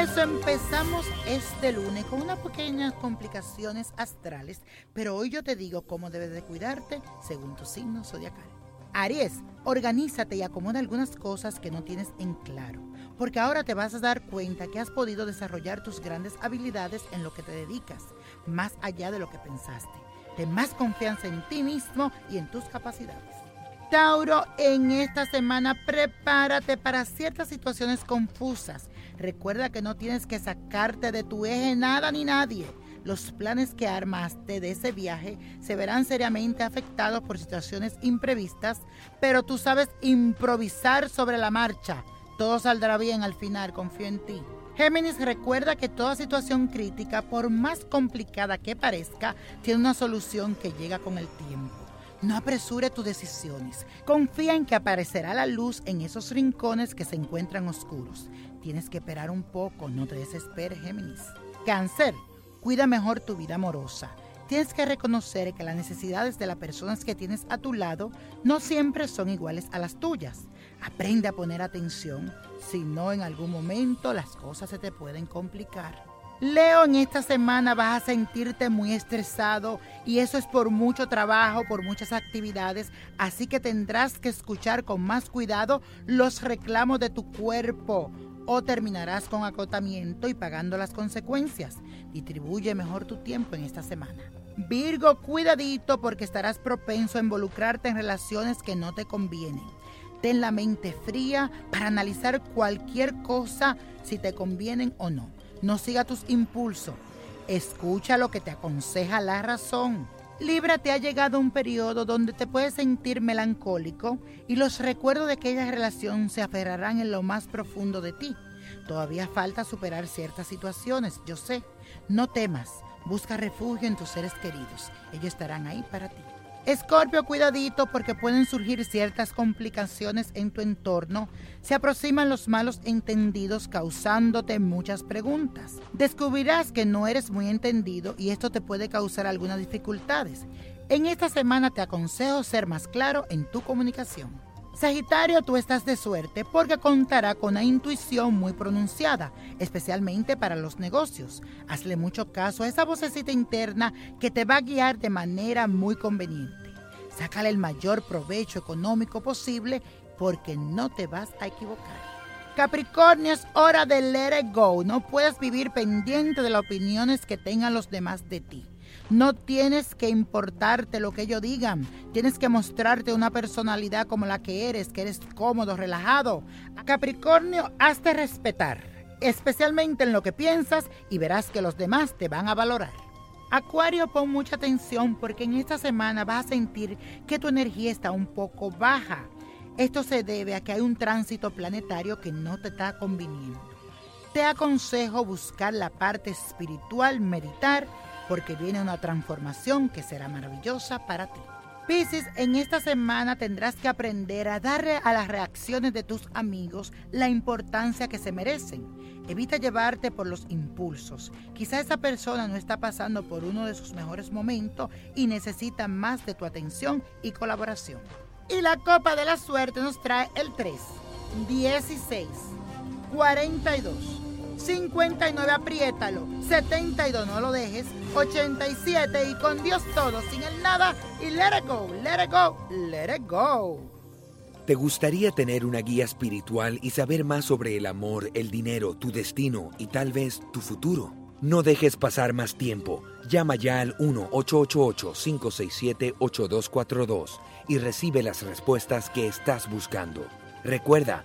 Cáncer, empezamos este lunes con unas pequeñas complicaciones astrales, pero hoy yo te digo cómo debes de cuidarte según tu signo zodiacal. Aries, organízate y acomoda algunas cosas que no tienes en claro, porque ahora te vas a dar cuenta que has podido desarrollar tus grandes habilidades en lo que te dedicas, más allá de lo que pensaste. Ten más confianza en ti mismo y en tus capacidades. Tauro, en esta semana prepárate para ciertas situaciones confusas. Recuerda que no tienes que sacarte de tu eje nada ni nadie. Los planes que armaste de ese viaje se verán seriamente afectados por situaciones imprevistas, pero tú sabes improvisar sobre la marcha. Todo saldrá bien al final, confío en ti. Géminis recuerda que toda situación crítica, por más complicada que parezca, tiene una solución que llega con el tiempo. No apresure tus decisiones. Confía en que aparecerá la luz en esos rincones que se encuentran oscuros. Tienes que esperar un poco, no te desesperes, Géminis. Cáncer, cuida mejor tu vida amorosa. Tienes que reconocer que las necesidades de las personas que tienes a tu lado no siempre son iguales a las tuyas. Aprende a poner atención, si no en algún momento las cosas se te pueden complicar. Leo, en esta semana vas a sentirte muy estresado y eso es por mucho trabajo, por muchas actividades, así que tendrás que escuchar con más cuidado los reclamos de tu cuerpo o terminarás con acotamiento y pagando las consecuencias. Distribuye mejor tu tiempo en esta semana. Virgo, cuidadito porque estarás propenso a involucrarte en relaciones que no te convienen. Ten la mente fría para analizar cualquier cosa si te convienen o no. No siga tus impulsos. Escucha lo que te aconseja la razón. Libra te ha llegado un periodo donde te puedes sentir melancólico y los recuerdos de aquella relación se aferrarán en lo más profundo de ti. Todavía falta superar ciertas situaciones, yo sé. No temas, busca refugio en tus seres queridos. Ellos estarán ahí para ti. Escorpio, cuidadito porque pueden surgir ciertas complicaciones en tu entorno. Se aproximan los malos entendidos causándote muchas preguntas. Descubrirás que no eres muy entendido y esto te puede causar algunas dificultades. En esta semana te aconsejo ser más claro en tu comunicación. Sagitario, tú estás de suerte porque contará con una intuición muy pronunciada, especialmente para los negocios. Hazle mucho caso a esa vocecita interna que te va a guiar de manera muy conveniente. Sácale el mayor provecho económico posible porque no te vas a equivocar. Capricornio, es hora de let it go. No puedes vivir pendiente de las opiniones que tengan los demás de ti. No tienes que importarte lo que ellos digan. Tienes que mostrarte una personalidad como la que eres, que eres cómodo, relajado. Capricornio, hazte respetar, especialmente en lo que piensas y verás que los demás te van a valorar. Acuario, pon mucha atención porque en esta semana vas a sentir que tu energía está un poco baja. Esto se debe a que hay un tránsito planetario que no te está conviniendo. Te aconsejo buscar la parte espiritual, meditar porque viene una transformación que será maravillosa para ti. Piscis, en esta semana tendrás que aprender a darle a las reacciones de tus amigos la importancia que se merecen. Evita llevarte por los impulsos. Quizá esa persona no está pasando por uno de sus mejores momentos y necesita más de tu atención y colaboración. Y la copa de la suerte nos trae el 3, 16, 42. 59, apriétalo. 72, no lo dejes. 87 y con Dios todo, sin el nada y let it go, let it go, let it go. ¿Te gustaría tener una guía espiritual y saber más sobre el amor, el dinero, tu destino y tal vez tu futuro? No dejes pasar más tiempo. Llama ya al 1-888-567-8242 y recibe las respuestas que estás buscando. Recuerda,